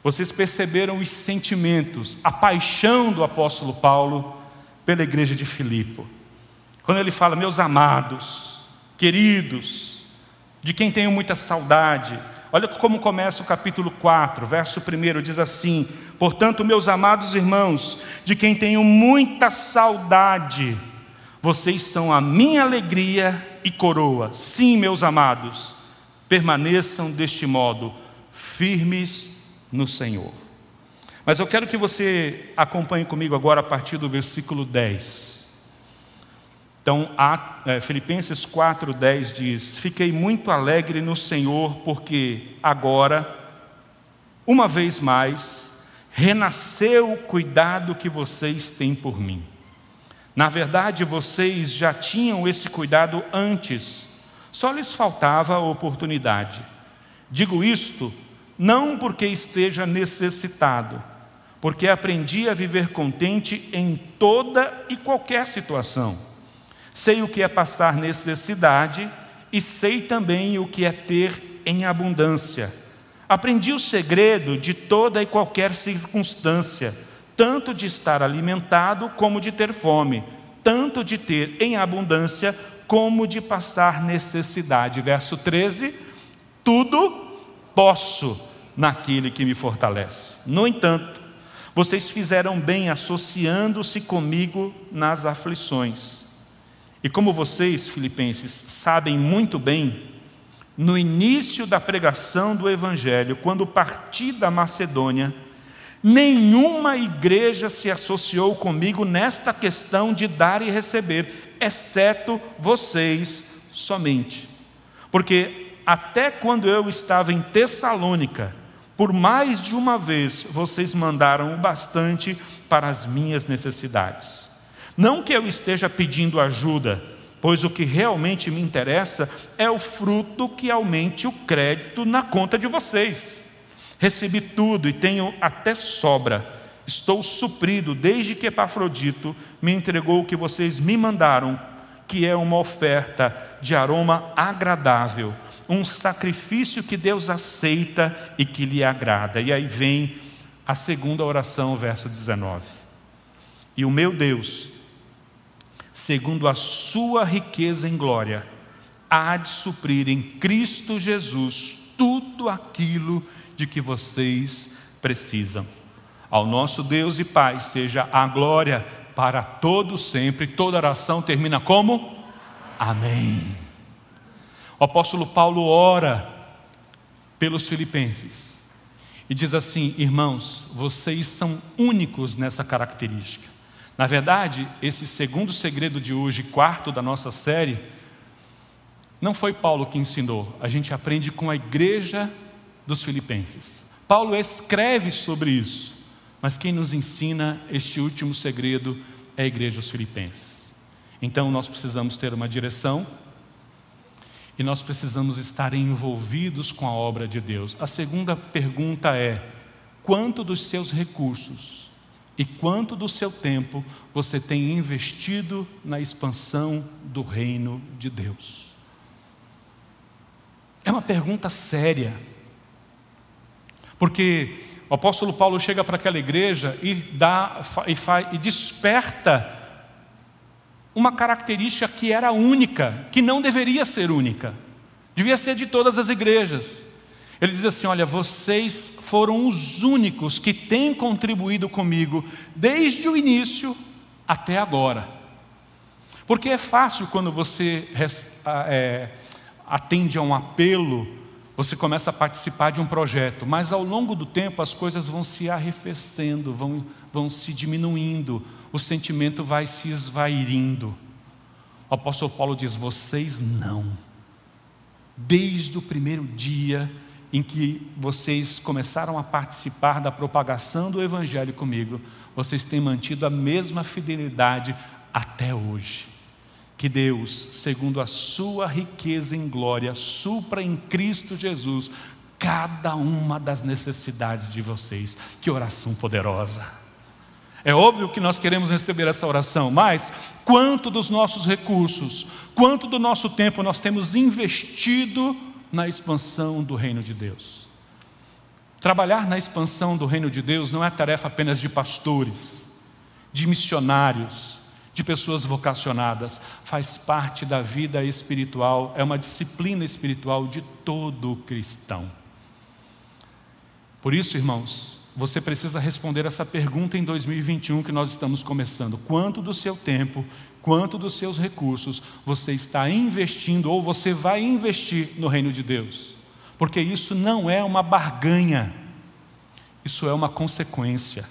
vocês perceberam os sentimentos, a paixão do apóstolo Paulo pela igreja de Filipe. Quando ele fala, meus amados, queridos, de quem tenho muita saudade. Olha como começa o capítulo 4, verso 1 diz assim: Portanto, meus amados irmãos, de quem tenho muita saudade, vocês são a minha alegria e coroa. Sim, meus amados, permaneçam deste modo, firmes no Senhor. Mas eu quero que você acompanhe comigo agora a partir do versículo 10. Então, a, é, Filipenses 4,10 diz: Fiquei muito alegre no Senhor, porque agora, uma vez mais, renasceu o cuidado que vocês têm por mim. Na verdade, vocês já tinham esse cuidado antes, só lhes faltava a oportunidade. Digo isto não porque esteja necessitado, porque aprendi a viver contente em toda e qualquer situação. Sei o que é passar necessidade e sei também o que é ter em abundância. Aprendi o segredo de toda e qualquer circunstância, tanto de estar alimentado como de ter fome, tanto de ter em abundância como de passar necessidade. Verso 13: Tudo posso naquele que me fortalece. No entanto, vocês fizeram bem associando-se comigo nas aflições. E como vocês, filipenses, sabem muito bem, no início da pregação do Evangelho, quando parti da Macedônia, nenhuma igreja se associou comigo nesta questão de dar e receber, exceto vocês somente. Porque até quando eu estava em Tessalônica, por mais de uma vez vocês mandaram o bastante para as minhas necessidades. Não que eu esteja pedindo ajuda, pois o que realmente me interessa é o fruto que aumente o crédito na conta de vocês. Recebi tudo e tenho até sobra. Estou suprido desde que Epafrodito me entregou o que vocês me mandaram, que é uma oferta de aroma agradável um sacrifício que Deus aceita e que lhe agrada. E aí vem a segunda oração, verso 19. E o meu Deus, segundo a sua riqueza em glória, há de suprir em Cristo Jesus tudo aquilo de que vocês precisam. Ao nosso Deus e Pai seja a glória para todo sempre. Toda oração termina como? Amém. O apóstolo Paulo ora pelos filipenses e diz assim: Irmãos, vocês são únicos nessa característica. Na verdade, esse segundo segredo de hoje, quarto da nossa série, não foi Paulo que ensinou, a gente aprende com a igreja dos Filipenses. Paulo escreve sobre isso, mas quem nos ensina este último segredo é a igreja dos Filipenses. Então nós precisamos ter uma direção e nós precisamos estar envolvidos com a obra de Deus. A segunda pergunta é: quanto dos seus recursos e quanto do seu tempo você tem investido na expansão do reino de Deus? É uma pergunta séria. Porque o apóstolo Paulo chega para aquela igreja e, dá, e, faz, e desperta uma característica que era única, que não deveria ser única, devia ser de todas as igrejas. Ele diz assim: Olha, vocês foram os únicos que têm contribuído comigo desde o início até agora. Porque é fácil quando você é, atende a um apelo, você começa a participar de um projeto, mas ao longo do tempo as coisas vão se arrefecendo, vão, vão se diminuindo, o sentimento vai se esvairindo. O apóstolo Paulo diz: vocês não. Desde o primeiro dia em que vocês começaram a participar da propagação do Evangelho comigo, vocês têm mantido a mesma fidelidade até hoje. Que Deus, segundo a sua riqueza em glória, supra em Cristo Jesus cada uma das necessidades de vocês. Que oração poderosa! É óbvio que nós queremos receber essa oração, mas quanto dos nossos recursos, quanto do nosso tempo nós temos investido na expansão do reino de Deus? Trabalhar na expansão do reino de Deus não é tarefa apenas de pastores, de missionários, de pessoas vocacionadas, faz parte da vida espiritual, é uma disciplina espiritual de todo cristão. Por isso, irmãos, você precisa responder essa pergunta em 2021 que nós estamos começando: quanto do seu tempo, quanto dos seus recursos você está investindo ou você vai investir no reino de Deus? Porque isso não é uma barganha, isso é uma consequência.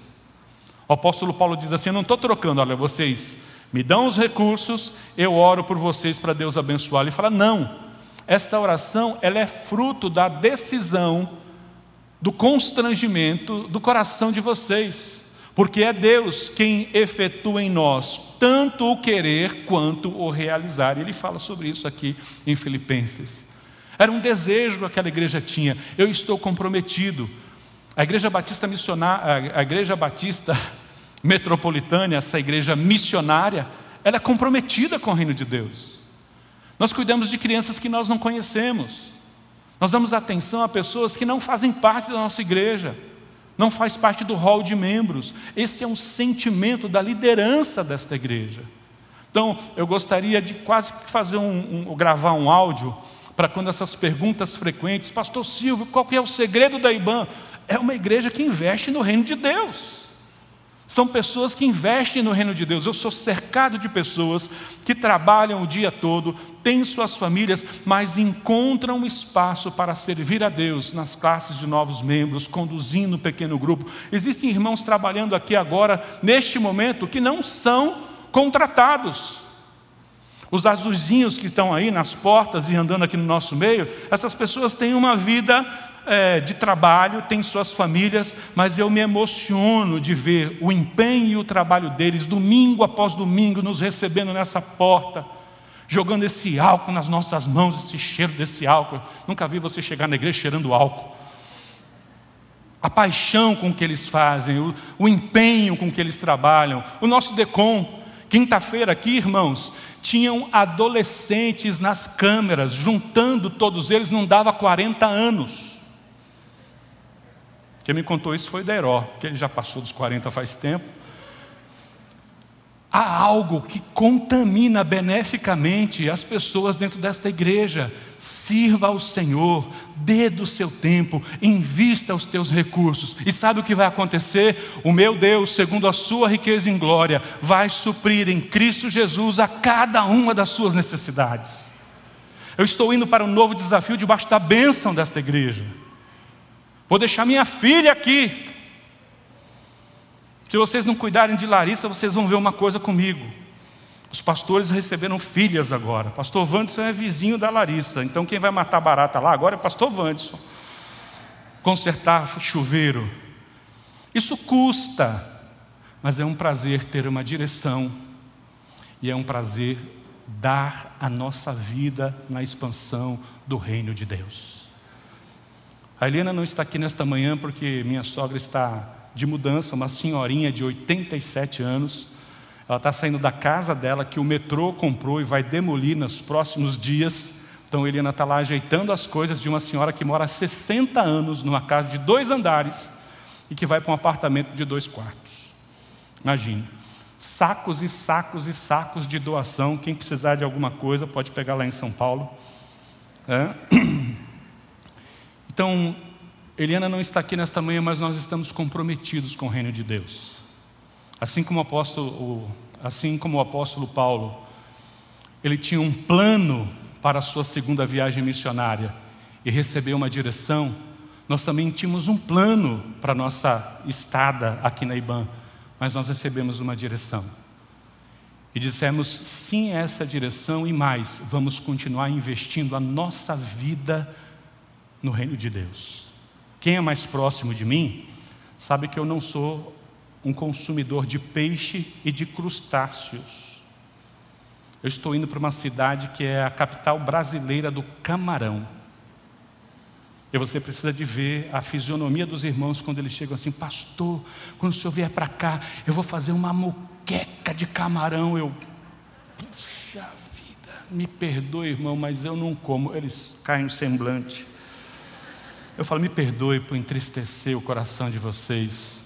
O apóstolo Paulo diz assim: Eu não estou trocando, olha, vocês me dão os recursos, eu oro por vocês para Deus abençoar. Ele fala: Não, essa oração ela é fruto da decisão, do constrangimento do coração de vocês, porque é Deus quem efetua em nós tanto o querer quanto o realizar. E ele fala sobre isso aqui em Filipenses. Era um desejo que aquela igreja tinha. Eu estou comprometido. A igreja batista missionária, a igreja batista metropolitana, essa igreja missionária, ela é comprometida com o reino de Deus. Nós cuidamos de crianças que nós não conhecemos. Nós damos atenção a pessoas que não fazem parte da nossa igreja, não faz parte do hall de membros. Esse é um sentimento da liderança desta igreja. Então, eu gostaria de quase fazer um, um gravar um áudio para quando essas perguntas frequentes, Pastor Silvio, qual que é o segredo da IBAN? É uma igreja que investe no reino de Deus. São pessoas que investem no reino de Deus. Eu sou cercado de pessoas que trabalham o dia todo, têm suas famílias, mas encontram espaço para servir a Deus nas classes de novos membros, conduzindo um pequeno grupo. Existem irmãos trabalhando aqui agora, neste momento, que não são contratados. Os azulzinhos que estão aí nas portas e andando aqui no nosso meio, essas pessoas têm uma vida é, de trabalho, têm suas famílias, mas eu me emociono de ver o empenho e o trabalho deles, domingo após domingo, nos recebendo nessa porta, jogando esse álcool nas nossas mãos, esse cheiro desse álcool. Nunca vi você chegar na igreja cheirando álcool. A paixão com que eles fazem, o, o empenho com que eles trabalham. O nosso DECOM, quinta-feira aqui, irmãos, tinham adolescentes nas câmeras, juntando todos eles, não dava 40 anos. Quem me contou isso foi Deró, que ele já passou dos 40 faz tempo. há algo que contamina beneficamente as pessoas dentro desta igreja. Sirva ao Senhor, dê do seu tempo, invista os teus recursos. E sabe o que vai acontecer? O meu Deus, segundo a sua riqueza em glória, vai suprir em Cristo Jesus a cada uma das suas necessidades. Eu estou indo para um novo desafio debaixo da bênção desta igreja. Vou deixar minha filha aqui, se vocês não cuidarem de Larissa, vocês vão ver uma coisa comigo. Os pastores receberam filhas agora. Pastor Vandson é vizinho da Larissa. Então quem vai matar barata lá agora é pastor Vandson. Consertar chuveiro. Isso custa, mas é um prazer ter uma direção e é um prazer dar a nossa vida na expansão do reino de Deus. A Helena não está aqui nesta manhã porque minha sogra está de mudança, uma senhorinha de 87 anos. Ela está saindo da casa dela, que o metrô comprou e vai demolir nos próximos dias. Então, Eliana está lá ajeitando as coisas de uma senhora que mora há 60 anos numa casa de dois andares e que vai para um apartamento de dois quartos. Imagine. Sacos e sacos e sacos de doação. Quem precisar de alguma coisa pode pegar lá em São Paulo. É. Então, Eliana não está aqui nesta manhã, mas nós estamos comprometidos com o reino de Deus. Assim como o apóstolo, assim como o apóstolo Paulo, ele tinha um plano para a sua segunda viagem missionária e recebeu uma direção, nós também tínhamos um plano para a nossa estada aqui na IBAN, mas nós recebemos uma direção. E dissemos sim a essa direção e mais, vamos continuar investindo a nossa vida no reino de Deus. Quem é mais próximo de mim sabe que eu não sou um consumidor de peixe e de crustáceos. Eu estou indo para uma cidade que é a capital brasileira do camarão. E você precisa de ver a fisionomia dos irmãos quando eles chegam assim, pastor, quando o senhor vier para cá, eu vou fazer uma moqueca de camarão. Eu, puxa vida, me perdoe, irmão, mas eu não como. Eles caem no semblante. Eu falo, me perdoe por entristecer o coração de vocês.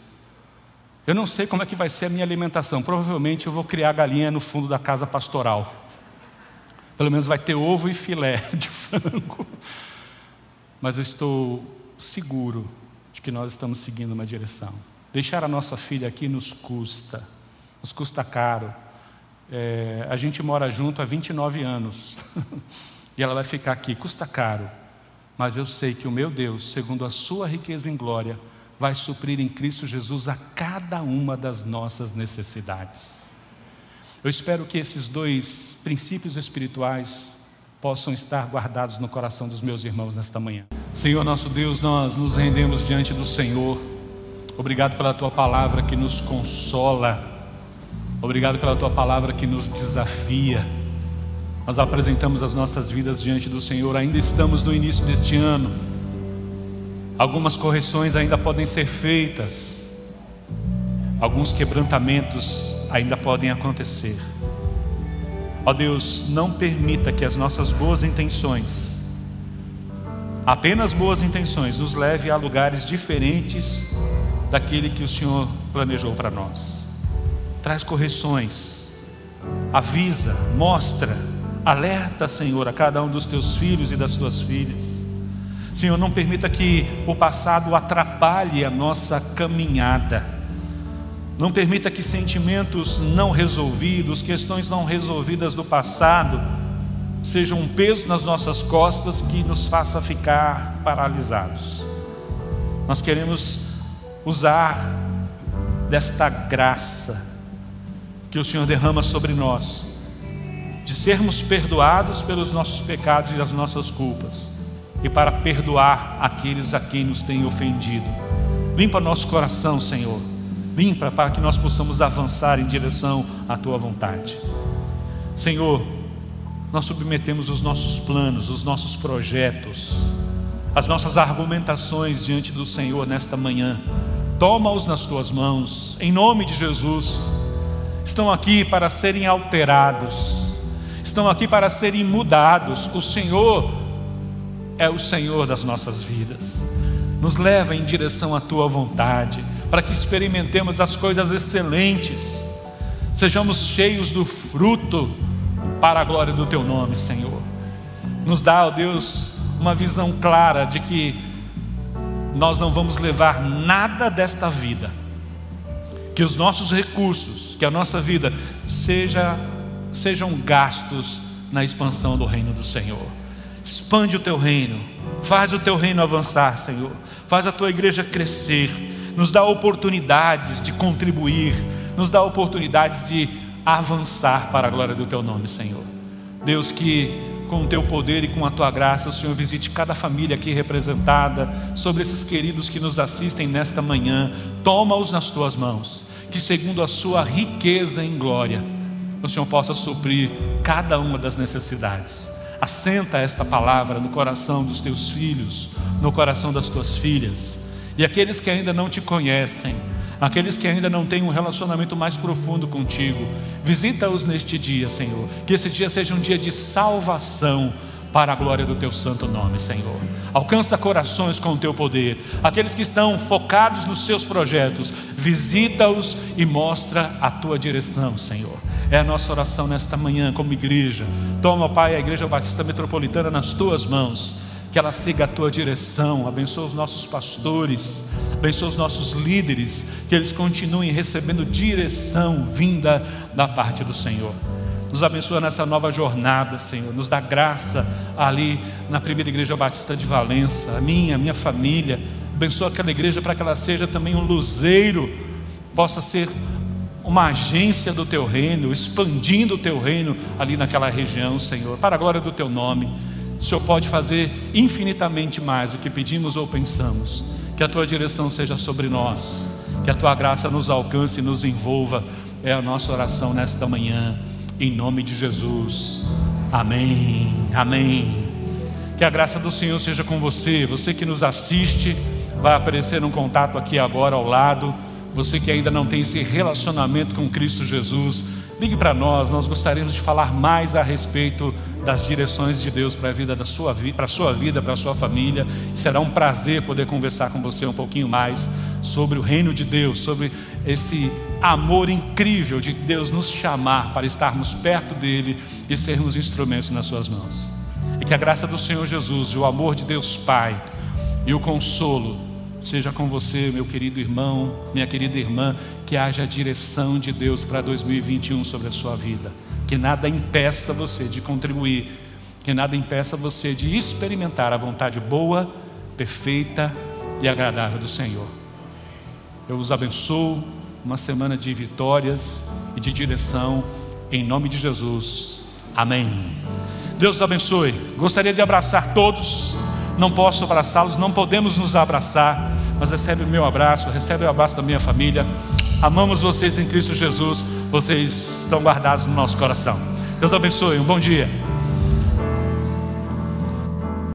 Eu não sei como é que vai ser a minha alimentação. Provavelmente eu vou criar galinha no fundo da casa pastoral. Pelo menos vai ter ovo e filé de frango. Mas eu estou seguro de que nós estamos seguindo uma direção. Deixar a nossa filha aqui nos custa, nos custa caro. É, a gente mora junto há 29 anos e ela vai ficar aqui, custa caro mas eu sei que o meu Deus, segundo a sua riqueza em glória, vai suprir em Cristo Jesus a cada uma das nossas necessidades. Eu espero que esses dois princípios espirituais possam estar guardados no coração dos meus irmãos nesta manhã. Senhor nosso Deus, nós nos rendemos diante do Senhor. Obrigado pela tua palavra que nos consola. Obrigado pela tua palavra que nos desafia. Nós apresentamos as nossas vidas diante do Senhor, ainda estamos no início deste ano. Algumas correções ainda podem ser feitas, alguns quebrantamentos ainda podem acontecer. Ó Deus, não permita que as nossas boas intenções, apenas boas intenções, nos leve a lugares diferentes daquele que o Senhor planejou para nós. Traz correções, avisa, mostra, Alerta, Senhor, a cada um dos teus filhos e das tuas filhas. Senhor, não permita que o passado atrapalhe a nossa caminhada. Não permita que sentimentos não resolvidos, questões não resolvidas do passado, sejam um peso nas nossas costas que nos faça ficar paralisados. Nós queremos usar desta graça que o Senhor derrama sobre nós de sermos perdoados pelos nossos pecados e as nossas culpas, e para perdoar aqueles a quem nos tem ofendido. Limpa nosso coração, Senhor. Limpa para que nós possamos avançar em direção à tua vontade. Senhor, nós submetemos os nossos planos, os nossos projetos, as nossas argumentações diante do Senhor nesta manhã. Toma-os nas tuas mãos, em nome de Jesus. Estão aqui para serem alterados estão aqui para serem mudados. O Senhor é o Senhor das nossas vidas. Nos leva em direção à tua vontade, para que experimentemos as coisas excelentes. sejamos cheios do fruto para a glória do Teu nome, Senhor. Nos dá, ó Deus, uma visão clara de que nós não vamos levar nada desta vida, que os nossos recursos, que a nossa vida seja, sejam gastos na expansão do reino do Senhor. Expande o teu reino, faz o teu reino avançar, Senhor, faz a tua igreja crescer, nos dá oportunidades de contribuir, nos dá oportunidades de avançar para a glória do teu nome, Senhor. Deus, que com o teu poder e com a tua graça, o Senhor visite cada família aqui representada, sobre esses queridos que nos assistem nesta manhã, toma-os nas tuas mãos, que segundo a sua riqueza em glória, o Senhor possa suprir cada uma das necessidades. Assenta esta palavra no coração dos teus filhos, no coração das tuas filhas, e aqueles que ainda não te conhecem, aqueles que ainda não têm um relacionamento mais profundo contigo, visita-os neste dia, Senhor. Que esse dia seja um dia de salvação para a glória do teu santo nome, Senhor. Alcança corações com o teu poder. Aqueles que estão focados nos seus projetos, visita-os e mostra a tua direção, Senhor. É a nossa oração nesta manhã como igreja. Toma, Pai, a Igreja Batista Metropolitana nas tuas mãos que ela siga a tua direção, abençoa os nossos pastores, abençoa os nossos líderes, que eles continuem recebendo direção vinda da parte do Senhor. Nos abençoa nessa nova jornada, Senhor. Nos dá graça ali na primeira igreja batista de Valença, a minha, a minha família. Abençoa aquela igreja para que ela seja também um luzeiro, possa ser uma agência do teu reino, expandindo o teu reino ali naquela região, Senhor, para a glória do teu nome. O Senhor pode fazer infinitamente mais do que pedimos ou pensamos. Que a tua direção seja sobre nós, que a tua graça nos alcance e nos envolva. É a nossa oração nesta manhã, em nome de Jesus. Amém. Amém. Que a graça do Senhor seja com você, você que nos assiste, vai aparecer um contato aqui agora ao lado. Você que ainda não tem esse relacionamento com Cristo Jesus, ligue para nós, nós gostaríamos de falar mais a respeito das direções de Deus para a vida da sua vida, para a sua vida, para a sua família. Será um prazer poder conversar com você um pouquinho mais sobre o reino de Deus, sobre esse amor incrível de Deus nos chamar para estarmos perto dele e sermos instrumentos nas suas mãos. E que a graça do Senhor Jesus, e o amor de Deus Pai e o consolo seja com você, meu querido irmão, minha querida irmã, que haja a direção de Deus para 2021 sobre a sua vida que nada impeça você de contribuir, que nada impeça você de experimentar a vontade boa, perfeita e agradável do Senhor. Eu os abençoo, uma semana de vitórias e de direção, em nome de Jesus. Amém. Deus os abençoe. Gostaria de abraçar todos, não posso abraçá-los, não podemos nos abraçar, mas recebe o meu abraço, recebe o abraço da minha família. Amamos vocês em Cristo Jesus vocês estão guardados no nosso coração. Deus abençoe, um bom dia.